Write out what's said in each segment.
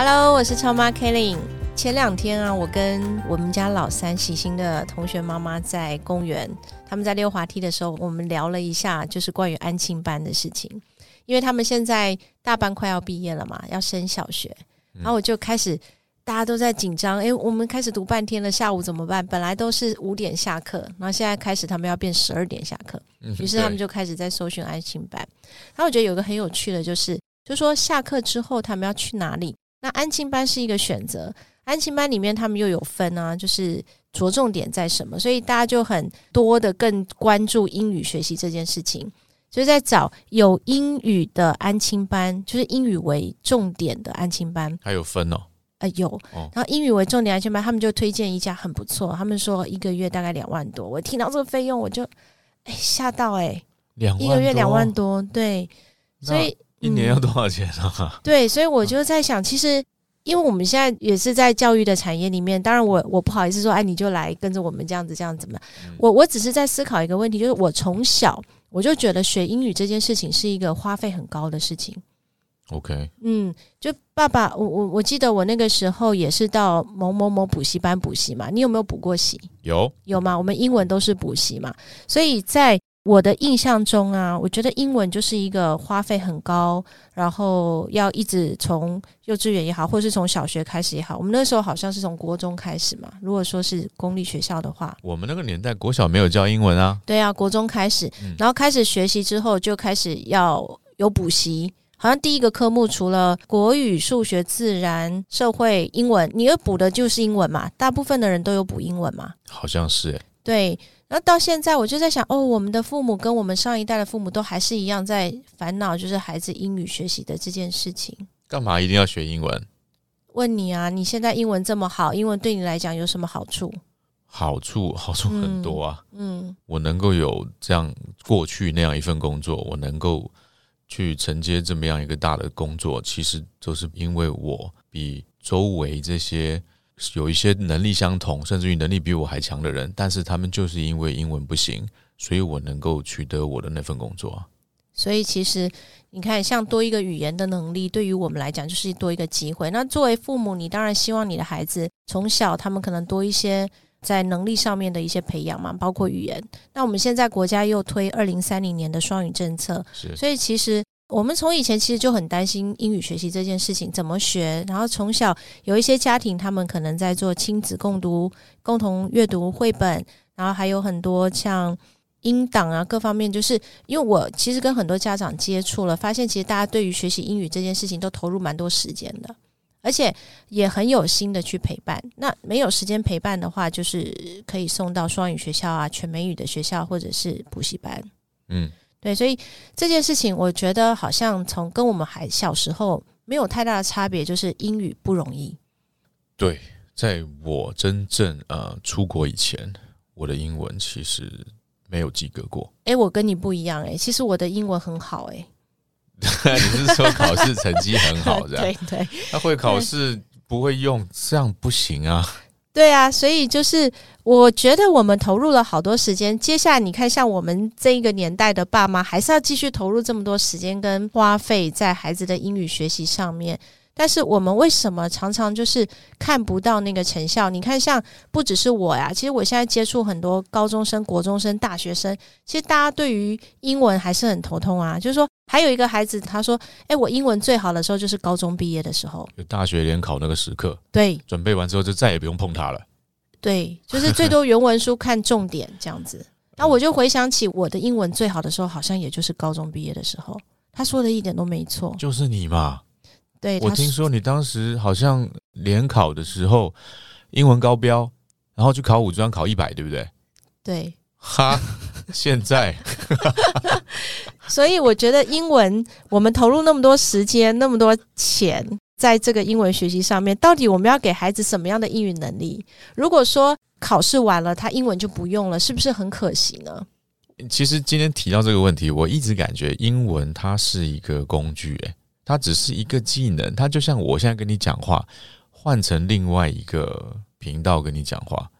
Hello，我是超妈 Kelly。前两天啊，我跟我们家老三喜星的同学妈妈在公园，他们在溜滑梯的时候，我们聊了一下，就是关于安庆班的事情。因为他们现在大班快要毕业了嘛，要升小学，然后我就开始大家都在紧张，诶，我们开始读半天了，下午怎么办？本来都是五点下课，然后现在开始他们要变十二点下课，于是他们就开始在搜寻安庆班。然后我觉得有个很有趣的就是，就说下课之后他们要去哪里？那安亲班是一个选择，安亲班里面他们又有分啊，就是着重点在什么，所以大家就很多的更关注英语学习这件事情，就是在找有英语的安亲班，就是英语为重点的安亲班。还有分哦，呃，有哦，然后英语为重点安亲班，他们就推荐一家很不错，他们说一个月大概两万多。我听到这个费用，我就哎吓到哎、两一个月两万多，对，所以一年要多少钱啊？对，所以我就在想，其实因为我们现在也是在教育的产业里面，当然我我不好意思说，哎，你就来跟着我们这样子这样子嘛。嗯我我只是在思考一个问题，就是我从小我就觉得学英语这件事情是一个花费很高的事情。OK，嗯，就爸爸，我我我记得我那个时候也是到某某某补习班补习嘛。你有没有补过习？有有吗？我们英文都是补习嘛，所以在我的印象中啊，我觉得英文就是一个花费很高，然后要一直从幼稚园也好，或是从小学开始也好，我们那时候好像是从国中开始嘛。如果说是公立学校的话，我们那个年代国小没有教英文啊，对啊，国中开始嗯，然后开始学习之后，就开始要有补习。好像第一个科目除了国语、数学、自然、社会、英文，你要补的就是英文嘛。大部分的人都有补英文嘛。好像是哎，对，然后到现在我就在想，哦，我们的父母跟我们上一代的父母都还是一样在烦恼，就是孩子英语学习的这件事情。干嘛一定要学英文？问你啊，你现在英文这么好，英文对你来讲有什么好处？好处好处很多啊，嗯我能够有这样过去那样一份工作，我能够去承接这么样一个大的工作，其实都是因为我比周围这些有一些能力相同，甚至于能力比我还强的人，但是他们就是因为英文不行，所以我能够取得我的那份工作啊。所以其实你看，像多一个语言的能力，对于我们来讲就是多一个机会。那作为父母，你当然希望你的孩子从小他们可能多一些在能力上面的一些培养嘛，包括语言。那我们现在国家又推二零三零年的双语政策，是所以其实我们从以前其实就很担心英语学习这件事情怎么学，然后从小有一些家庭他们可能在做亲子共读、共同阅读绘本，然后还有很多像。音档啊，各方面就是因为我其实跟很多家长接触了，发现其实大家对于学习英语这件事情都投入蛮多时间的，而且也很有心的去陪伴。那没有时间陪伴的话，就是可以送到双语学校啊、全美语的学校或者是补习班。嗯，对，所以这件事情，我觉得好像从跟我们还小时候没有太大的差别，就是英语不容易。对，在我真正呃出国以前，我的英文其实没有及格过。诶，我跟你不一样诶，其实我的英文很好诶。你是说考试成绩很好 这样？对对那会考试不会用，这样不行啊。对啊，所以就是我觉得我们投入了好多时间。接下来你看，像我们这一个年代的爸妈，还是要继续投入这么多时间跟花费在孩子的英语学习上面。但是我们为什么常常就是看不到那个成效？你看，像不只是我呀，其实我现在接触很多高中生、国中生、大学生，其实大家对于英文还是很头痛啊。就是说，还有一个孩子他说：“诶，我英文最好的时候就是高中毕业的时候。就大学联考那个时刻，对”准备完之后就再也不用碰它了。对，就是最多原文书看重点这样子。那我就回想起我的英文最好的时候，好像也就是高中毕业的时候。他说的一点都没错。就是你嘛，对，我听说你当时好像联考的时候英文高标，然后去考五专考一百，对不对？对，哈，现在 所以我觉得英文我们投入那么多时间、那么多钱，在这个英文学习上面，到底我们要给孩子什么样的英语能力？如果说考试完了，他英文就不用了，是不是很可惜呢？其实今天提到这个问题，我一直感觉英文它是一个工具，诶，它只是一个技能，它就像我现在跟你讲话，换成另外一个频道跟你讲话，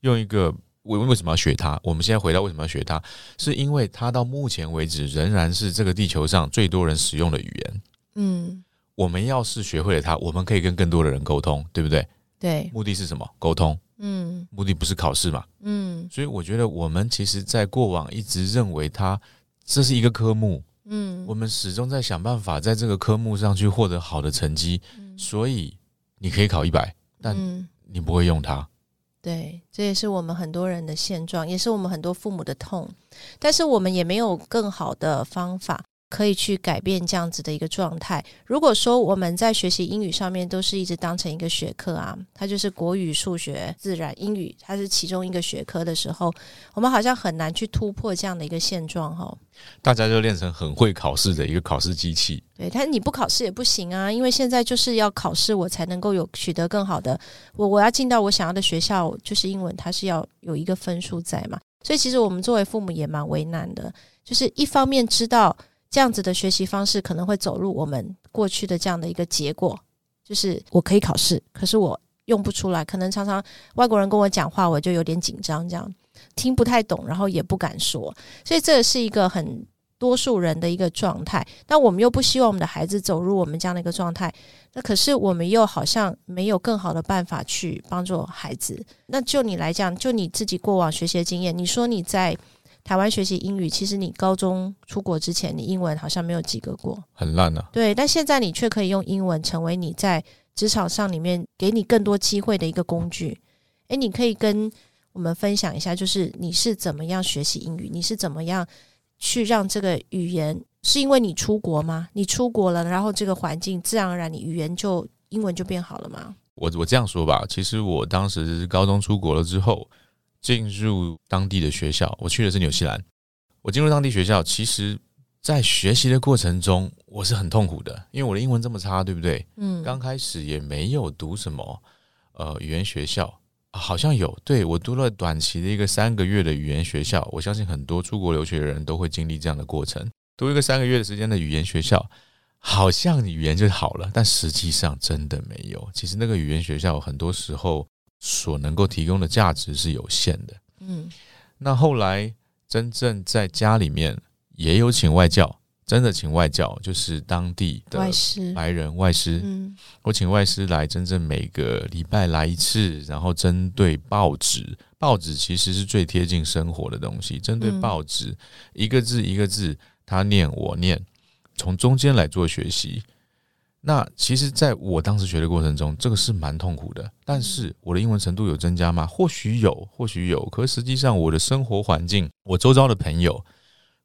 用一个为为什么要学它？我们现在回到为什么要学它，是因为它到目前为止仍然是这个地球上最多人使用的语言。嗯，我们要是学会了它，我们可以跟更多的人沟通，对不对？对，目的是什么？沟通。嗯，目的不是考试嘛？嗯，所以我觉得我们其实，在过往一直认为它这是一个科目，嗯，我们始终在想办法在这个科目上去获得好的成绩，所以你可以考一百，但你不会用它。对，这也是我们很多人的现状，也是我们很多父母的痛，但是我们也没有更好的方法。可以去改变这样子的一个状态。如果说我们在学习英语上面都是一直当成一个学科啊，它就是国语、数学、自然、英语，它是其中一个学科的时候，我们好像很难去突破这样的一个现状哈。大家就练成很会考试的一个考试机器。对，但是你不考试也不行啊，因为现在就是要考试，我才能够有取得更好的。我我要进到我想要的学校，就是英文，它是要有一个分数在嘛。所以其实我们作为父母也蛮为难的，就是一方面知道。这样子的学习方式可能会走入我们过去的这样的一个结果，就是我可以考试，可是我用不出来。可能常常外国人跟我讲话，我就有点紧张，这样听不太懂，然后也不敢说。所以这是一个很多数人的一个状态。但我们又不希望我们的孩子走入我们这样的一个状态。那可是我们又好像没有更好的办法去帮助孩子。那就你来讲，就你自己过往学习的经验，你说你在。台湾学习英语，其实你高中出国之前，你英文好像没有及格过，很烂啊。对，但现在你却可以用英文成为你在职场上里面给你更多机会的一个工具。诶，你可以跟我们分享一下，就是你是怎么样学习英语？你是怎么样去让这个语言？是因为你出国吗？你出国了，然后这个环境自然而然，你语言就英文就变好了吗？我我这样说吧，其实我当时高中出国了之后。进入当地的学校，我去的是纽西兰。我进入当地学校，其实，在学习的过程中，我是很痛苦的，因为我的英文这么差，对不对？嗯。刚开始也没有读什么呃语言学校，好像有，对我读了短期的一个三个月的语言学校。我相信很多出国留学的人都会经历这样的过程，读一个三个月的时间的语言学校，好像语言就好了，但实际上真的没有。其实那个语言学校很多时候。所能够提供的价值是有限的。嗯，那后来真正在家里面也有请外教，真的请外教，就是当地的外师、白人外师。嗯，我请外师来，真正每个礼拜来一次，然后针对报纸，报纸其实是最贴近生活的东西。针对报纸，一个字一个字，他念我念，从中间来做学习。那其实，在我当时学的过程中，这个是蛮痛苦的。但是我的英文程度有增加吗？或许有，或许有。可实际上，我的生活环境，我周遭的朋友，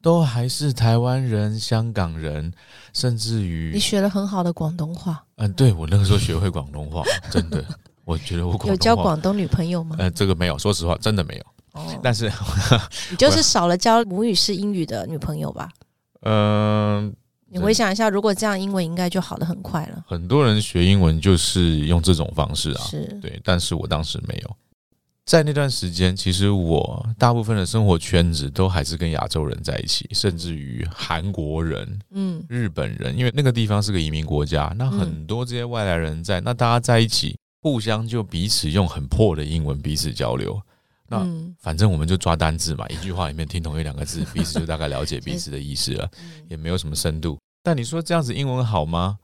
都还是台湾人、香港人，甚至于你学了很好的广东话。嗯，对我那个时候学会广东话，真的，我觉得我有交广东女朋友吗？呃，这个没有，说实话，真的没有。哦，但是 你就是少了交母语是英语的女朋友吧？嗯。你回想一下，如果这样，英文应该就好的很快了。很多人学英文就是用这种方式啊，是对，但是我当时没有。在那段时间，其实我大部分的生活圈子都还是跟亚洲人在一起，甚至于韩国人、嗯，日本人，因为那个地方是个移民国家，那很多这些外来人在，那大家在一起，互相就彼此用很破的英文彼此交流。那反正我们就抓单字嘛，一句话里面听同一两个字，彼此就大概了解彼此的意思了，也没有什么深度。但你说这样子英文好吗？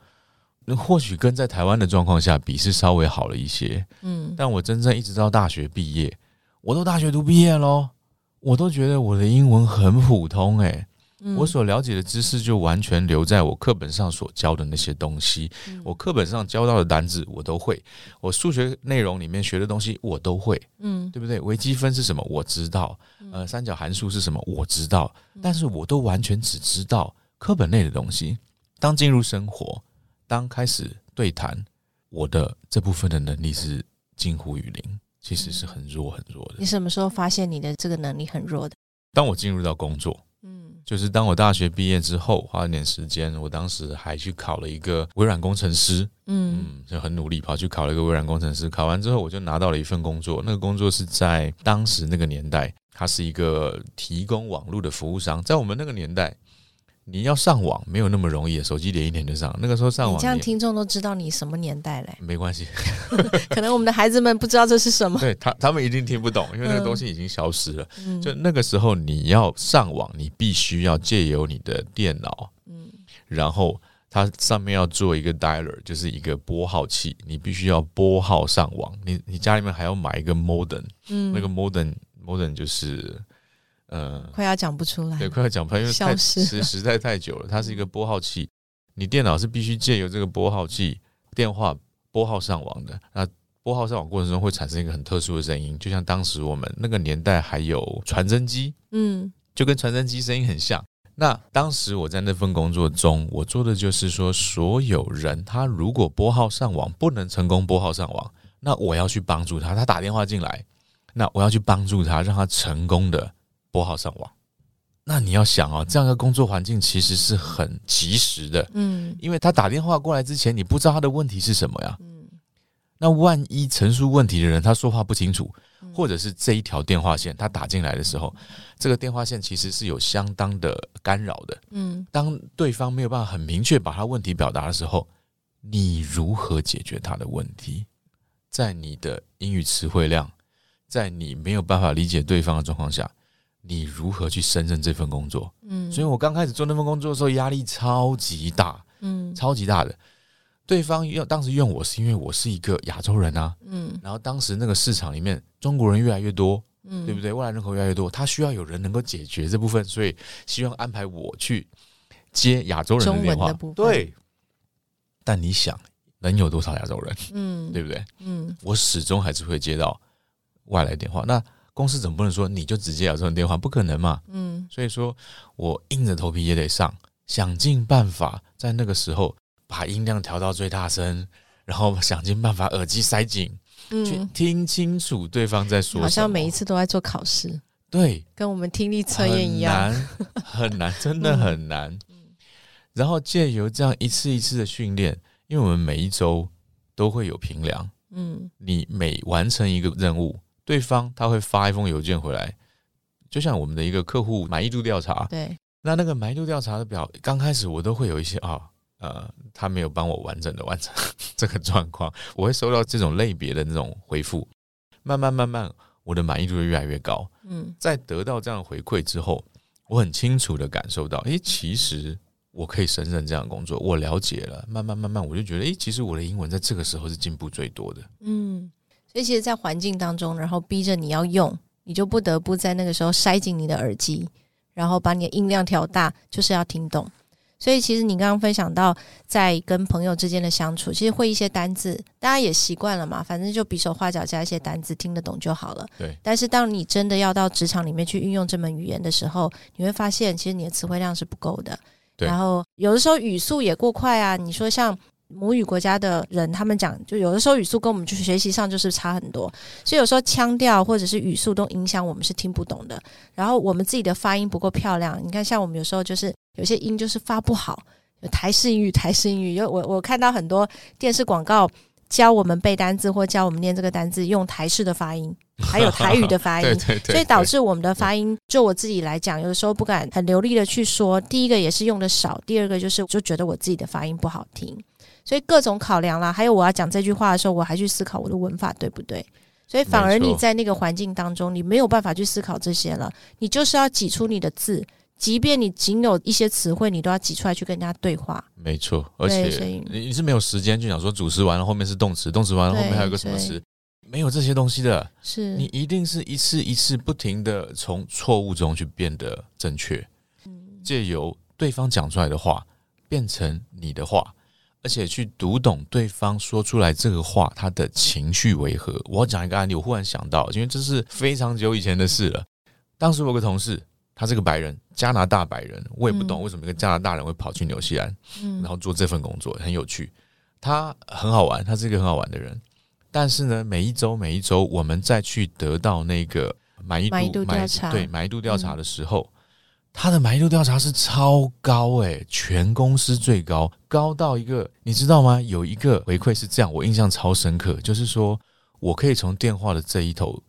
那或许跟在台湾的状况下比是稍微好了一些。嗯，但我真正一直到大学毕业，我都大学读毕业喽，我都觉得我的英文很普通诶。我所了解的知识就完全留在我课本上所教的那些东西，我课本上教到的单字我都会，我数学内容里面学的东西我都会，嗯，对不对？微积分是什么？我知道，呃，三角函数是什么？我知道，但是我都完全只知道课本内的东西。当进入生活，当开始对谈，我的这部分的能力是近乎于零，其实是很弱很弱的。你什么时候发现你的这个能力很弱的？当我进入到工作。嗯，就是当我大学毕业之后，花了点时间，我当时还去考了一个微软工程师，嗯嗯，就很努力跑去考了一个微软工程师。考完之后，我就拿到了一份工作，那个工作是在当时那个年代，它是一个提供网络的服务商，在我们那个年代。你要上网没有那么容易，手机连一连就上。那个时候上网，你这样听众都知道你什么年代嘞？没关系，可能我们的孩子们不知道这是什么。对他，他们一定听不懂，因为那个东西已经消失了。嗯就那个时候，你要上网，你必须要借由你的电脑，嗯然后它上面要做一个 dialer，就是一个拨号器，你必须要拨号上网。你你家里面还要买一个 modem，嗯那个 modem modem 就是呃，快要讲不出来对，。快要讲不出来，因为太消失时时代太久了，它是一个拨号器，你电脑是必须借由这个拨号器电话拨号上网的。那拨号上网过程中会产生一个很特殊的声音，就像当时我们那个年代还有传真机，嗯就跟传真机声音很像。那当时我在那份工作中，我做的就是说，所有人他如果拨号上网不能成功拨号上网，那我要去帮助他。他打电话进来，那我要去帮助他，让他成功的拨号上网。那你要想哦，这样的工作环境其实是很及时的，嗯因为他打电话过来之前，你不知道他的问题是什么呀。嗯那万一陈述问题的人他说话不清楚，嗯或者是这一条电话线他打进来的时候，这个电话线其实是有相当的干扰的。嗯当对方没有办法很明确把他问题表达的时候，你如何解决他的问题？在你的英语词汇量，在你没有办法理解对方的状况下，你如何去胜任这份工作？嗯，所以我刚开始做那份工作的时候，压力超级大，嗯超级大的。对方用当时用我是因为我是一个亚洲人啊，嗯然后当时那个市场里面中国人越来越多，嗯，对不对？外来人口越来越多，他需要有人能够解决这部分，所以希望安排我去接亚洲人的电话。对，但你想，能有多少亚洲人，嗯对不对？嗯我始终还是会接到外来电话。那公司总不能说你就直接亚洲人电话，不可能嘛？嗯所以说我硬着头皮也得上，想尽办法在那个时候把音量调到最大声，然后想尽办法耳机塞紧，去嗯，听清楚对方在说什么。好像每一次都在做考试，对跟我们听力测验一样。很难，很难，真的很难。然后借由这样一次一次的训练，因为我们每一周都会有评量，嗯你每完成一个任务，对方他会发一封邮件回来，就像我们的一个客户满意度调查，对，那那个满意度调查的表，刚开始我都会有一些啊。呃，他没有帮我完整的完成 这个状况，我会收到这种类别的那种回复，慢慢慢慢，我的满意度就越来越高。嗯在得到这样的回馈之后，我很清楚的感受到，诶，其实我可以胜任这样的工作，我了解了，慢慢慢慢，我就觉得，诶，其实我的英文在这个时候是进步最多的。嗯，所以其实，在环境当中，然后逼着你要用，你就不得不在那个时候塞紧你的耳机，然后把你的音量调大，就是要听懂。所以，其实你刚刚分享到，在跟朋友之间的相处，其实会一些单字，大家也习惯了嘛，反正就比手画脚加一些单字，听得懂就好了。对，但是，当你真的要到职场里面去运用这门语言的时候，你会发现，其实你的词汇量是不够的。对然后有的时候语速也过快啊。你说像母语国家的人，他们讲，就有的时候语速跟我们去学习上就是差很多，所以有时候腔调或者是语速都影响我们是听不懂的。然后我们自己的发音不够漂亮，你看，像我们有时候就是有些音就是发不好，有台式英语、台式英语，有我我看到很多 电视广告。教我们背单字或教我们念这个单字，用台式的发音，还有台语的发音，对对对，所以导致我们的发音，就我自己来讲，有的时候不敢很流利的去说。第一个也是用的少，第二个就是就觉得我自己的发音不好听，所以各种考量啦。还有我要讲这句话的时候，我还去思考我的文法对不对。所以反而你在那个环境当中，你没有办法去思考这些了，你就是要挤出你的字，即便你仅有一些词汇，你都要挤出来去跟人家对话。没错，而且你你是没有时间去想说主词完了后面是动词，动词完了后面还有个什么词，没有这些东西的。是，你一定是一次一次不停的从错误中去变得正确，嗯借由对方讲出来的话变成你的话，而且去读懂对方说出来这个话他的情绪为何。我要讲一个案例，我忽然想到，因为这是非常久以前的事了。当时我有个同事，他是个白人，加拿大白人，我也不懂嗯为什么一个加拿大人会跑去纽西兰，嗯然后做这份工作，很有趣。他很好玩，他是一个很好玩的人。但是呢，每一周每一周，我们再去得到那个满意度满意度调查对满意度调查的时候，他的满意度调查是超高诶，全公司最高，高到一个你知道吗？有一个回馈是这样，我印象超深刻，就是说我可以从电话的这一头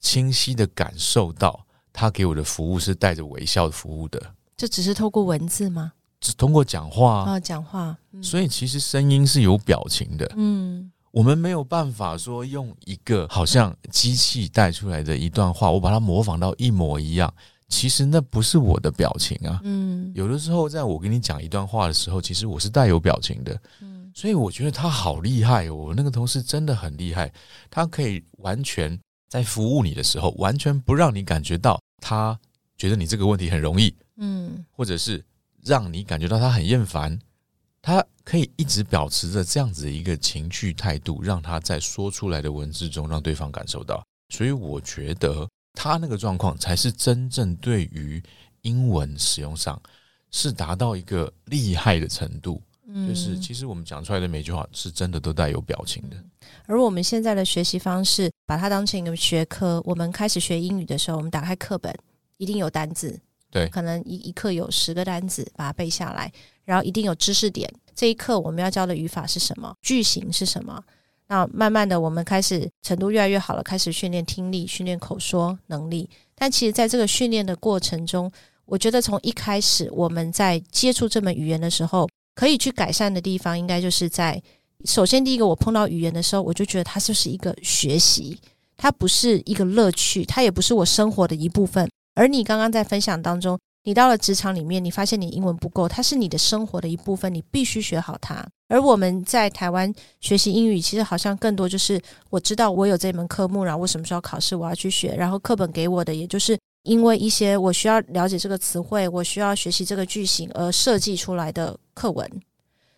清晰的感受到他给我的服务是带着微笑的服务的，这只是透过文字吗？只通过讲话啊，讲话，所以其实声音是有表情的。嗯，我们没有办法说用一个好像机器带出来的一段话，我把它模仿到一模一样。其实那不是我的表情啊，嗯，有的时候在我跟你讲一段话的时候，其实我是带有表情的，嗯，所以我觉得他好厉害，我那个同事真的很厉害，他可以完全在服务你的时候，完全不让你感觉到他觉得你这个问题很容易，嗯，或者是让你感觉到他很厌烦，他可以一直保持着这样子的一个情绪态度，让他在说出来的文字中让对方感受到，所以我觉得。他那个状况才是真正对于英文使用上是达到一个厉害的程度，就是其实我们讲出来的每句话是真的都带有表情的。而我们现在的学习方式，把它当成一个学科，我们开始学英语的时候，我们打开课本，一定有单字，对，可能一一课有十个单字，把它背下来，然后一定有知识点。这一课我们要教的语法是什么？句型是什么？那慢慢的，我们开始程度越来越好了，开始训练听力、训练口说能力。但其实，在这个训练的过程中，我觉得从一开始我们在接触这门语言的时候，可以去改善的地方，应该就是在首先第一个，我碰到语言的时候，我就觉得它就是一个学习，它不是一个乐趣，它也不是我生活的一部分。而你刚刚在分享当中。你到了职场里面，你发现你英文不够，它是你的生活的一部分，你必须学好它。而我们在台湾学习英语，其实好像更多就是我知道我有这门科目，然后我什么时候考试我要去学，然后课本给我的，也就是因为一些我需要了解这个词汇，我需要学习这个句型而设计出来的课文。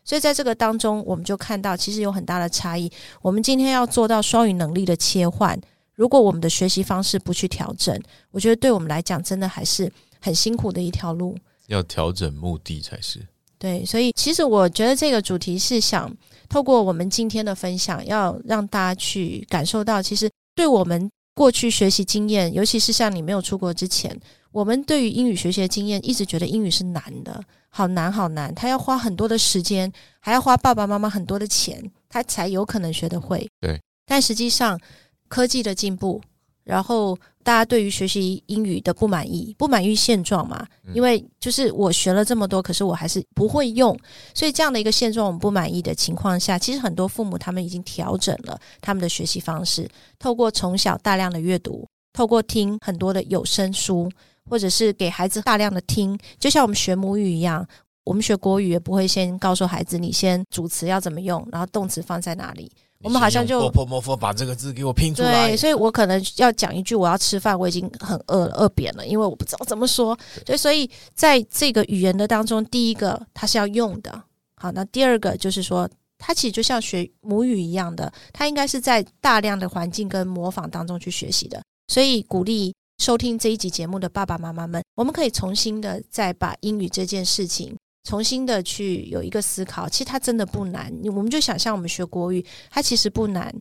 所以在这个当中，我们就看到其实有很大的差异。我们今天要做到双语能力的切换，如果我们的学习方式不去调整，我觉得对我们来讲，真的还是。很辛苦的一条路，要调整目的才是对。所以，其实我觉得这个主题是想透过我们今天的分享，要让大家去感受到，其实对我们过去学习经验，尤其是像你没有出国之前，我们对于英语学习的经验，一直觉得英语是难的，好难好难，他要花很多的时间，还要花爸爸妈妈很多的钱，他才有可能学得会。对，但实际上科技的进步。然后大家对于学习英语的不满意，不满意现状嘛？因为就是我学了这么多，可是我还是不会用，所以这样的一个现状，我们不满意的情况下，其实很多父母他们已经调整了他们的学习方式，透过从小大量的阅读，透过听很多的有声书，或者是给孩子大量的听，就像我们学母语一样，我们学国语也不会先告诉孩子你先主词要怎么用，然后动词放在哪里。我们好像就婆婆婆把这个字给我拼出来。对，所以我可能要讲一句我要吃饭，我已经很饿了，饿扁了，因为我不知道怎么说。所以，所以在这个语言的当中，第一个它是要用的。好，那第二个就是说，它其实就像学母语一样的，它应该是在大量的环境跟模仿当中去学习的。所以，鼓励收听这一集节目的爸爸妈妈们，我们可以重新的再把英语这件事情。重新的去有一个思考，其实它真的不难。我们就想象我们学国语，它其实不难。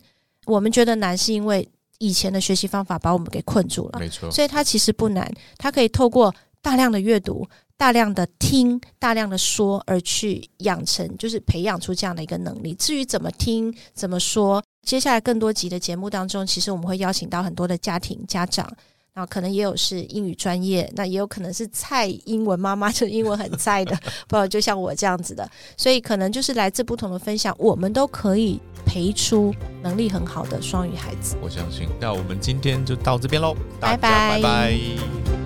我们觉得难，是因为以前的学习方法把我们给困住了。没错，所以它其实不难。它可以透过大量的阅读、大量的听、大量的说，而去养成，就是培养出这样的一个能力。至于怎么听、怎么说，接下来更多集的节目当中，其实我们会邀请到很多的家庭家长。然后可能也有是英语专业，那也有可能是菜英文妈妈，就英文很菜的，不就像我这样子的，所以可能就是来自不同的分享，我们都可以培出能力很好的双语孩子。我相信，那我们今天就到这边喽，拜拜拜拜。